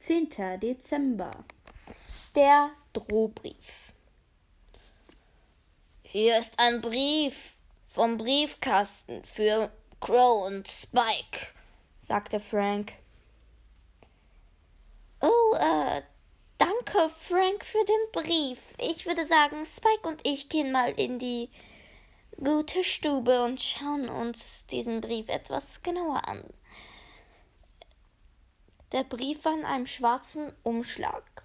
10. Dezember. Der Drohbrief. Hier ist ein Brief vom Briefkasten für Crow und Spike, sagte Frank. Oh, äh, danke, Frank, für den Brief. Ich würde sagen, Spike und ich gehen mal in die gute Stube und schauen uns diesen Brief etwas genauer an. Der Brief war in einem schwarzen Umschlag.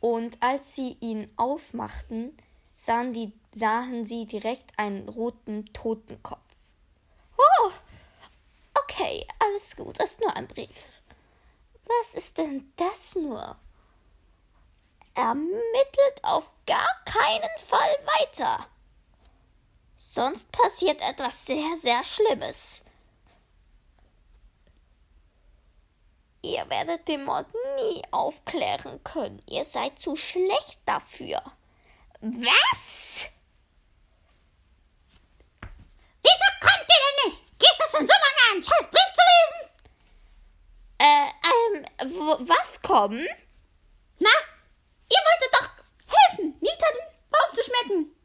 Und als sie ihn aufmachten, sahen, die, sahen sie direkt einen roten Totenkopf. Oh, okay, alles gut, das ist nur ein Brief. Was ist denn das nur? Ermittelt auf gar keinen Fall weiter. Sonst passiert etwas sehr, sehr Schlimmes. Ihr werdet den Mord nie aufklären können. Ihr seid zu schlecht dafür. Was? Wieso kommt ihr denn nicht? Geht es denn so lange, einen scheiß Brief zu lesen? Äh, ähm, was kommen? Na, ihr wolltet doch helfen, Nita den Baum zu schmecken.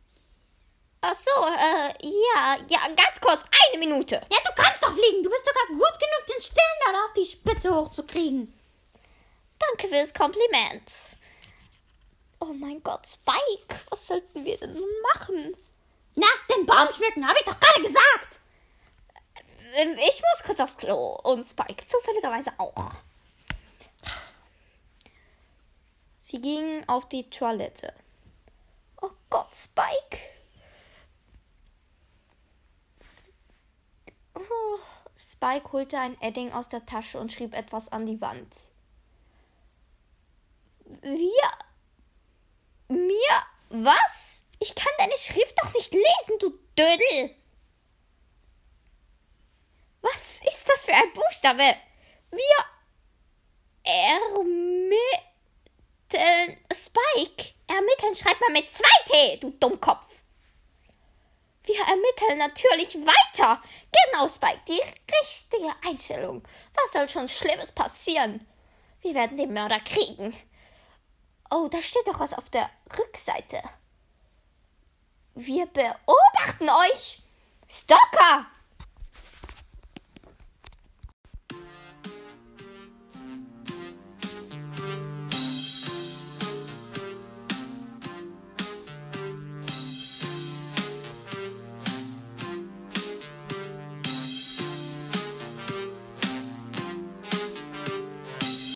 Ach so, äh, ja, ja, ganz kurz, eine Minute. Ja, du kannst doch fliegen. Du bist sogar gut genug, den Stern da auf die Spitze hochzukriegen. Danke fürs Kompliment. Oh mein Gott, Spike, was sollten wir denn nun machen? Na, den Baum schmücken, habe ich doch gerade gesagt. Ähm, ich muss kurz aufs Klo und Spike zufälligerweise auch. Sie gingen auf die Toilette. Oh Gott, Spike. Oh, Spike holte ein Edding aus der Tasche und schrieb etwas an die Wand. Wir? Mir? Was? Ich kann deine Schrift doch nicht lesen, du Dödel. Was ist das für ein Buchstabe? Wir ermitteln. Spike. Ermitteln schreibt man mit zwei T, du Dummkopf. Wir ermitteln natürlich weiter. Genau, Spike, die richtige Einstellung. Was soll schon Schlimmes passieren? Wir werden den Mörder kriegen. Oh, da steht doch was auf der Rückseite. Wir beobachten euch. Stalker!